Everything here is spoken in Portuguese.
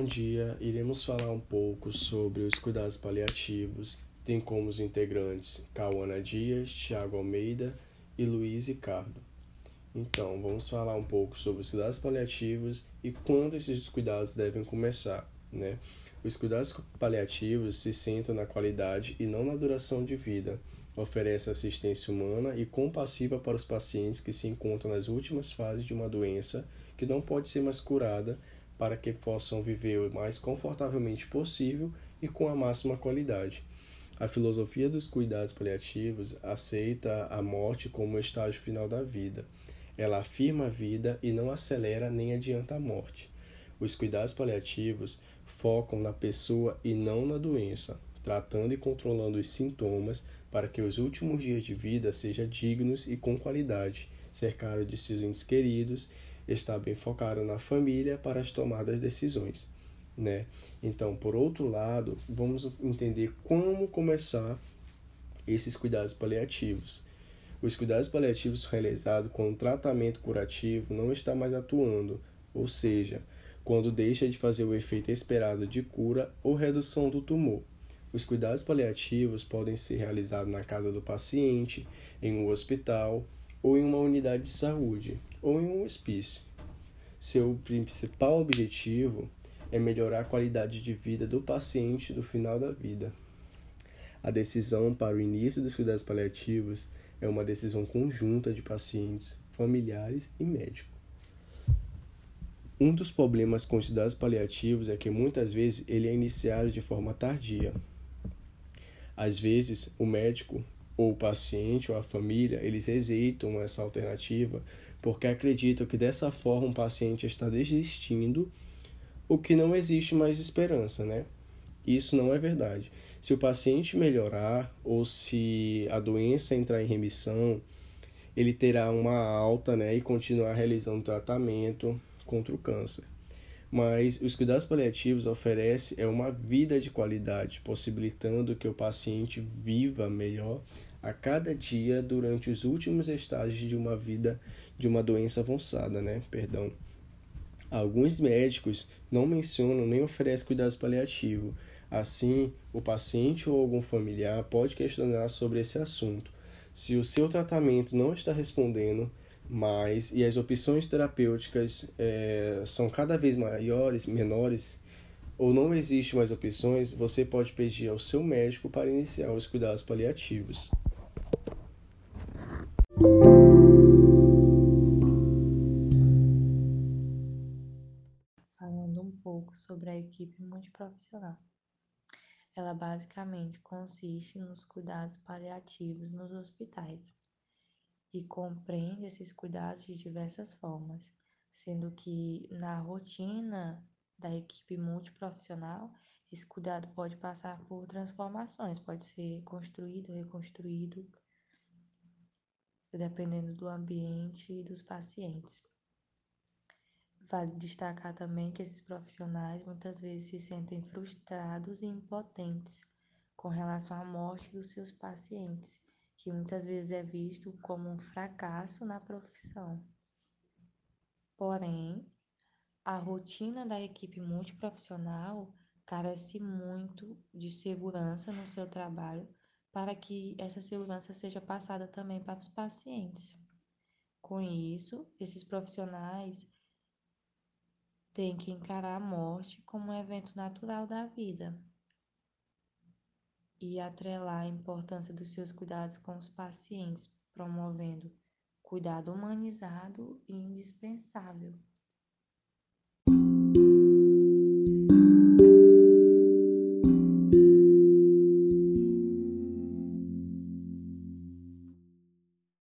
Bom dia, iremos falar um pouco sobre os cuidados paliativos. Tem como os integrantes Cauana Dias, Tiago Almeida e Luiz Ricardo. Então, vamos falar um pouco sobre os cuidados paliativos e quando esses cuidados devem começar, né? Os cuidados paliativos se centram na qualidade e não na duração de vida. Oferece assistência humana e compassiva para os pacientes que se encontram nas últimas fases de uma doença que não pode ser mais curada para que possam viver o mais confortavelmente possível e com a máxima qualidade. A filosofia dos cuidados paliativos aceita a morte como o estágio final da vida. Ela afirma a vida e não acelera nem adianta a morte. Os cuidados paliativos focam na pessoa e não na doença, tratando e controlando os sintomas para que os últimos dias de vida sejam dignos e com qualidade, cercado de seus entes queridos, estar bem focado na família para as tomadas de decisões né? Então, por outro lado, vamos entender como começar esses cuidados paliativos. Os cuidados paliativos realizados com o tratamento curativo não está mais atuando, ou seja, quando deixa de fazer o efeito esperado de cura ou redução do tumor. Os cuidados paliativos podem ser realizados na casa do paciente, em um hospital ou em uma unidade de saúde ou em um hospício. Seu principal objetivo é melhorar a qualidade de vida do paciente no final da vida. A decisão para o início dos cuidados paliativos é uma decisão conjunta de pacientes, familiares e médico. Um dos problemas com os cuidados paliativos é que muitas vezes ele é iniciado de forma tardia. Às vezes, o médico ou o paciente ou a família, eles rejeitam essa alternativa porque acreditam que dessa forma o paciente está desistindo o que não existe mais esperança, né? Isso não é verdade. Se o paciente melhorar ou se a doença entrar em remissão, ele terá uma alta, né, e continuar realizando tratamento contra o câncer. Mas os cuidados paliativos oferecem é uma vida de qualidade, possibilitando que o paciente viva melhor a cada dia durante os últimos estágios de uma vida de uma doença avançada, né? Perdão. Alguns médicos não mencionam nem oferecem cuidados paliativos. Assim, o paciente ou algum familiar pode questionar sobre esse assunto. Se o seu tratamento não está respondendo mais e as opções terapêuticas é, são cada vez maiores, menores, ou não existe mais opções, você pode pedir ao seu médico para iniciar os cuidados paliativos. Pouco sobre a equipe multiprofissional. Ela basicamente consiste nos cuidados paliativos nos hospitais e compreende esses cuidados de diversas formas, sendo que na rotina da equipe multiprofissional, esse cuidado pode passar por transformações, pode ser construído, reconstruído, dependendo do ambiente e dos pacientes. Vale destacar também que esses profissionais muitas vezes se sentem frustrados e impotentes com relação à morte dos seus pacientes, que muitas vezes é visto como um fracasso na profissão. Porém, a rotina da equipe multiprofissional carece muito de segurança no seu trabalho para que essa segurança seja passada também para os pacientes. Com isso, esses profissionais tem que encarar a morte como um evento natural da vida e atrelar a importância dos seus cuidados com os pacientes, promovendo cuidado humanizado e indispensável.